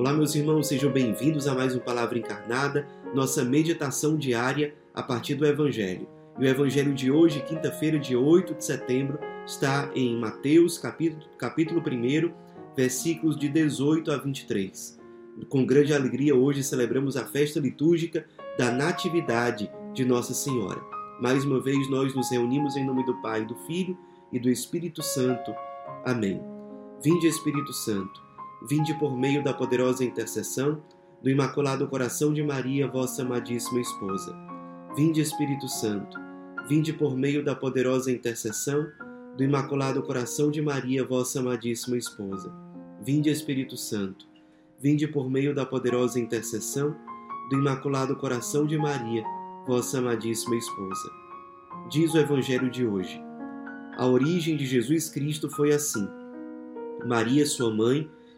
Olá, meus irmãos, sejam bem-vindos a mais uma Palavra Encarnada, nossa meditação diária a partir do Evangelho. E o Evangelho de hoje, quinta-feira, de 8 de setembro, está em Mateus, capítulo, capítulo 1, versículos de 18 a 23. Com grande alegria, hoje celebramos a festa litúrgica da Natividade de Nossa Senhora. Mais uma vez, nós nos reunimos em nome do Pai, do Filho e do Espírito Santo. Amém. Vinde, Espírito Santo vinde por meio da poderosa intercessão do Imaculado Coração de Maria, vossa amadíssima esposa. Vinde, Espírito Santo, vinde por meio da poderosa intercessão do Imaculado Coração de Maria, vossa amadíssima esposa. Vinde, Espírito Santo, vinde por meio da poderosa intercessão do Imaculado Coração de Maria, vossa amadíssima esposa. Diz o Evangelho de hoje. A origem de Jesus Cristo foi assim. Maria, sua mãe,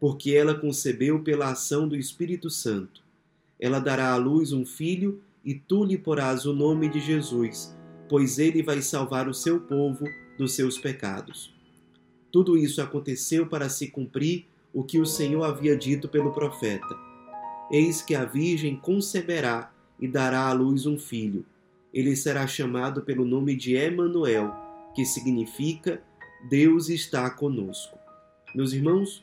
porque ela concebeu pela ação do Espírito Santo. Ela dará à luz um filho, e tu lhe porás o nome de Jesus, pois ele vai salvar o seu povo dos seus pecados. Tudo isso aconteceu para se cumprir o que o Senhor havia dito pelo profeta. Eis que a Virgem conceberá e dará à luz um filho. Ele será chamado pelo nome de Emanuel, que significa Deus está conosco. Meus irmãos,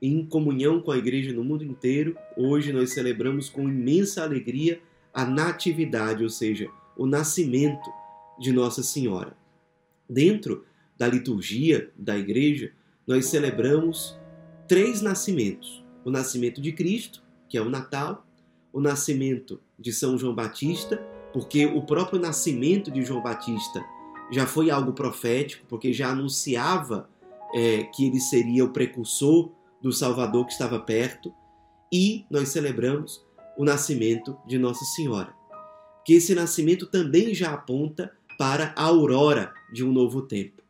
em comunhão com a igreja no mundo inteiro, hoje nós celebramos com imensa alegria a natividade, ou seja, o nascimento de Nossa Senhora. Dentro da liturgia da igreja, nós celebramos três nascimentos: o nascimento de Cristo, que é o Natal, o nascimento de São João Batista, porque o próprio nascimento de João Batista já foi algo profético, porque já anunciava é, que ele seria o precursor do Salvador que estava perto e nós celebramos o nascimento de Nossa Senhora. Que esse nascimento também já aponta para a aurora de um novo tempo.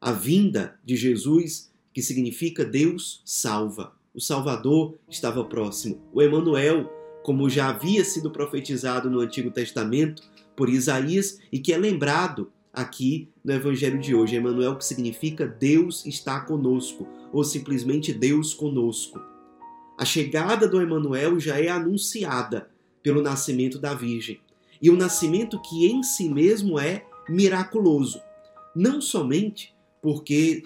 A vinda de Jesus, que significa Deus salva. O Salvador estava próximo. O Emanuel, como já havia sido profetizado no Antigo Testamento por Isaías e que é lembrado aqui no Evangelho de hoje. Emanuel que significa Deus está conosco ou simplesmente Deus conosco. A chegada do Emanuel já é anunciada pelo nascimento da Virgem. E o nascimento que em si mesmo é miraculoso. Não somente porque,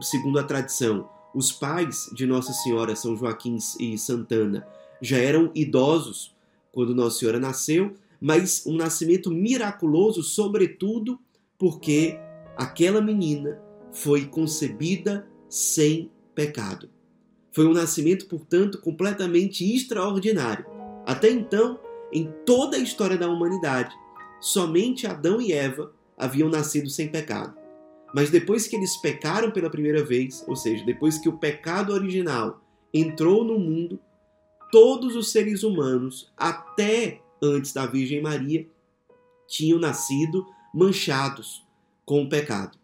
segundo a tradição, os pais de Nossa Senhora, São Joaquim e Santana, já eram idosos quando Nossa Senhora nasceu, mas um nascimento miraculoso, sobretudo porque aquela menina foi concebida sem pecado. Foi um nascimento, portanto, completamente extraordinário. Até então, em toda a história da humanidade, somente Adão e Eva haviam nascido sem pecado. Mas depois que eles pecaram pela primeira vez, ou seja, depois que o pecado original entrou no mundo, todos os seres humanos, até antes da Virgem Maria, tinham nascido manchados com o pecado.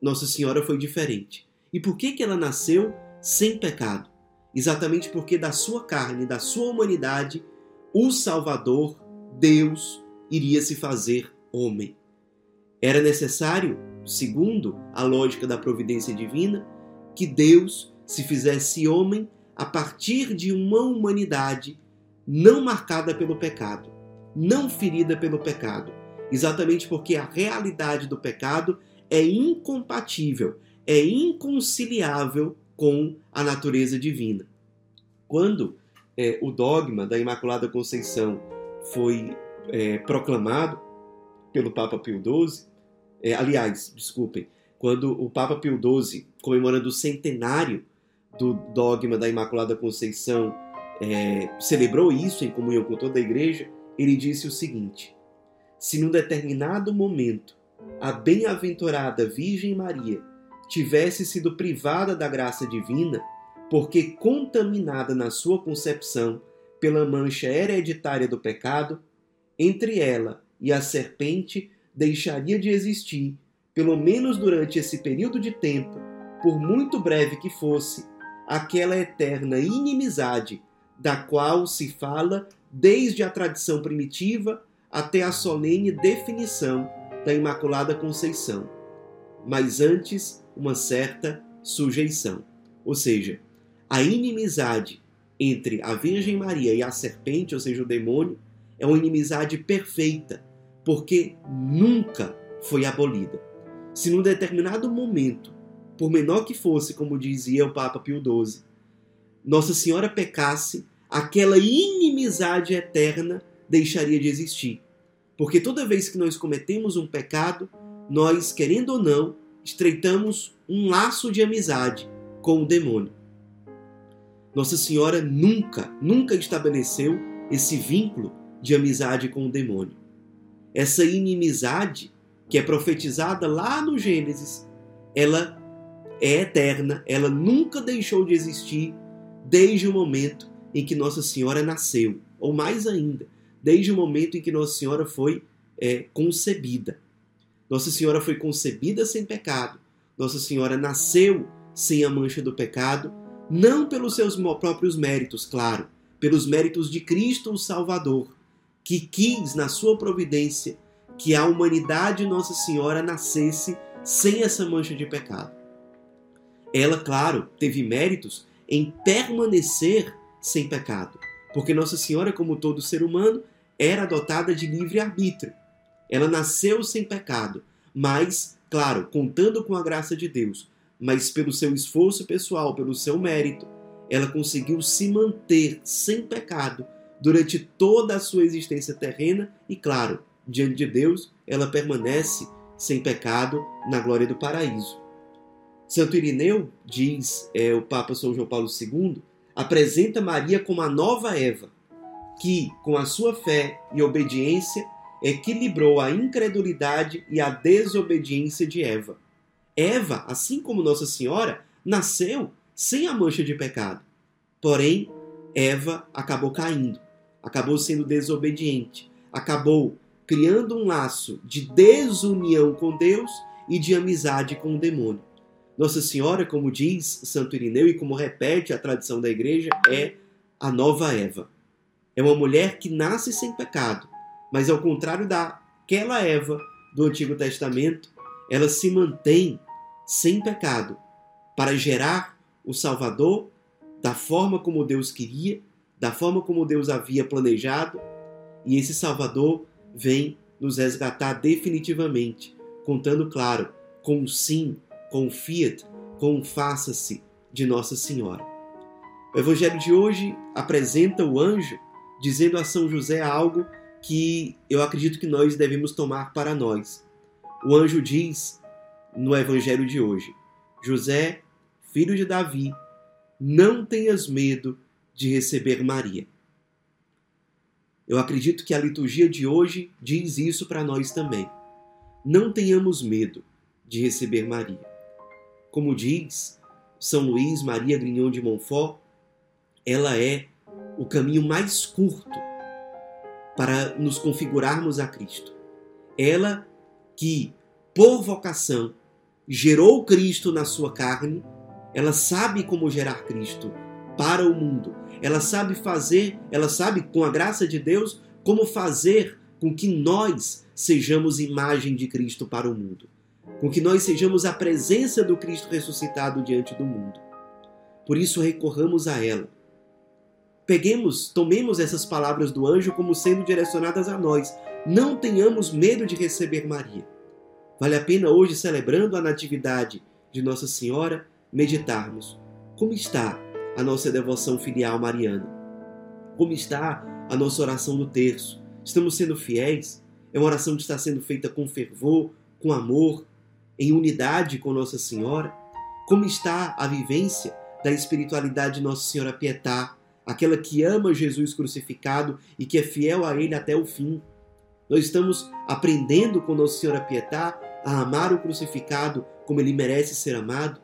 Nossa Senhora foi diferente. E por que, que ela nasceu sem pecado? Exatamente porque da sua carne, da sua humanidade, o Salvador, Deus, iria se fazer homem. Era necessário, segundo a lógica da providência divina, que Deus se fizesse homem a partir de uma humanidade não marcada pelo pecado, não ferida pelo pecado, exatamente porque a realidade do pecado é incompatível, é inconciliável com a natureza divina. Quando é, o dogma da Imaculada Conceição foi é, proclamado pelo Papa Pio XII, é, aliás, desculpem, quando o Papa Pio XII, comemorando o centenário do dogma da Imaculada Conceição, é, celebrou isso em comunhão com toda a Igreja, ele disse o seguinte: se num determinado momento a bem-aventurada Virgem Maria tivesse sido privada da graça divina, porque contaminada na sua concepção pela mancha hereditária do pecado, entre ela e a serpente deixaria de existir, pelo menos durante esse período de tempo, por muito breve que fosse, aquela eterna inimizade da qual se fala desde a tradição primitiva até a solene definição da Imaculada Conceição, mas antes uma certa sujeição. Ou seja, a inimizade entre a Virgem Maria e a serpente, ou seja, o demônio, é uma inimizade perfeita, porque nunca foi abolida. Se num determinado momento, por menor que fosse, como dizia o Papa Pio XII, Nossa Senhora pecasse, aquela inimizade eterna deixaria de existir. Porque toda vez que nós cometemos um pecado, nós, querendo ou não, estreitamos um laço de amizade com o demônio. Nossa Senhora nunca, nunca estabeleceu esse vínculo de amizade com o demônio. Essa inimizade, que é profetizada lá no Gênesis, ela é eterna, ela nunca deixou de existir desde o momento em que Nossa Senhora nasceu, ou mais ainda, desde o momento em que Nossa Senhora foi é, concebida. Nossa Senhora foi concebida sem pecado, Nossa Senhora nasceu sem a mancha do pecado, não pelos seus próprios méritos, claro, pelos méritos de Cristo o Salvador, que quis, na sua providência, que a humanidade Nossa Senhora nascesse sem essa mancha de pecado. Ela, claro, teve méritos em permanecer sem pecado, porque Nossa Senhora, como todo ser humano, era dotada de livre arbítrio. Ela nasceu sem pecado, mas, claro, contando com a graça de Deus, mas pelo seu esforço pessoal, pelo seu mérito, ela conseguiu se manter sem pecado durante toda a sua existência terrena e, claro, diante de Deus, ela permanece sem pecado na glória do paraíso. Santo Irineu, diz é, o Papa São João Paulo II, apresenta Maria como a nova Eva, que, com a sua fé e obediência, equilibrou a incredulidade e a desobediência de Eva. Eva, assim como Nossa Senhora, nasceu sem a mancha de pecado. Porém, Eva acabou caindo, acabou sendo desobediente, acabou criando um laço de desunião com Deus e de amizade com o demônio. Nossa Senhora, como diz Santo Irineu e como repete a tradição da igreja, é a nova Eva. É uma mulher que nasce sem pecado, mas ao contrário daquela Eva do Antigo Testamento, ela se mantém sem pecado para gerar o Salvador da forma como Deus queria, da forma como Deus havia planejado, e esse Salvador vem nos resgatar definitivamente, contando, claro, com o sim com o fiat, com o faça-se de Nossa Senhora. O Evangelho de hoje apresenta o anjo dizendo a São José algo que eu acredito que nós devemos tomar para nós. O anjo diz no Evangelho de hoje: José, filho de Davi, não tenhas medo de receber Maria. Eu acredito que a liturgia de hoje diz isso para nós também. Não tenhamos medo de receber Maria. Como diz São Luís Maria Grignon de Montfort, ela é o caminho mais curto para nos configurarmos a Cristo. Ela que, por vocação, gerou Cristo na sua carne, ela sabe como gerar Cristo para o mundo. Ela sabe fazer, ela sabe, com a graça de Deus, como fazer com que nós sejamos imagem de Cristo para o mundo com que nós sejamos a presença do Cristo ressuscitado diante do mundo. Por isso recorramos a ela. Peguemos, tomemos essas palavras do anjo como sendo direcionadas a nós. Não tenhamos medo de receber Maria. Vale a pena hoje, celebrando a Natividade de Nossa Senhora, meditarmos como está a nossa devoção filial mariana. Como está a nossa oração do terço? Estamos sendo fiéis? É uma oração que está sendo feita com fervor, com amor, em unidade com Nossa Senhora? Como está a vivência da espiritualidade de Nossa Senhora Pietá, aquela que ama Jesus crucificado e que é fiel a Ele até o fim? Nós estamos aprendendo com Nossa Senhora Pietá a amar o crucificado como ele merece ser amado?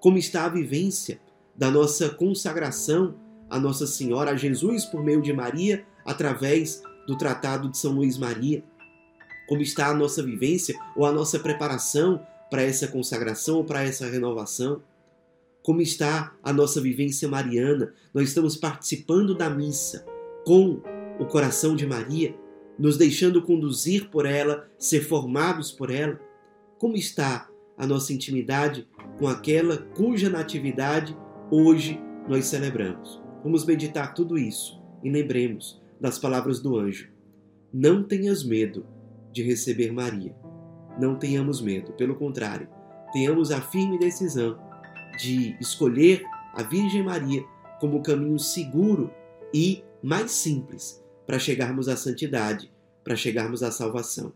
Como está a vivência da nossa consagração a Nossa Senhora, a Jesus por meio de Maria, através do Tratado de São Luís Maria? Como está a nossa vivência ou a nossa preparação para essa consagração ou para essa renovação? Como está a nossa vivência mariana? Nós estamos participando da missa com o coração de Maria, nos deixando conduzir por ela, ser formados por ela? Como está a nossa intimidade com aquela cuja natividade hoje nós celebramos? Vamos meditar tudo isso e lembremos das palavras do anjo. Não tenhas medo de receber Maria. Não tenhamos medo, pelo contrário, tenhamos a firme decisão de escolher a Virgem Maria como o caminho seguro e mais simples para chegarmos à santidade, para chegarmos à salvação.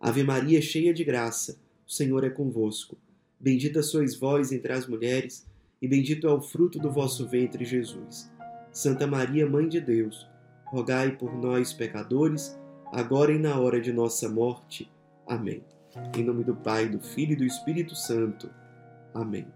Ave Maria, cheia de graça, o Senhor é convosco. Bendita sois vós entre as mulheres, e bendito é o fruto do vosso ventre, Jesus. Santa Maria, Mãe de Deus, rogai por nós, pecadores, agora e na hora de nossa morte. Amém. Em nome do Pai, do Filho e do Espírito Santo. Amém.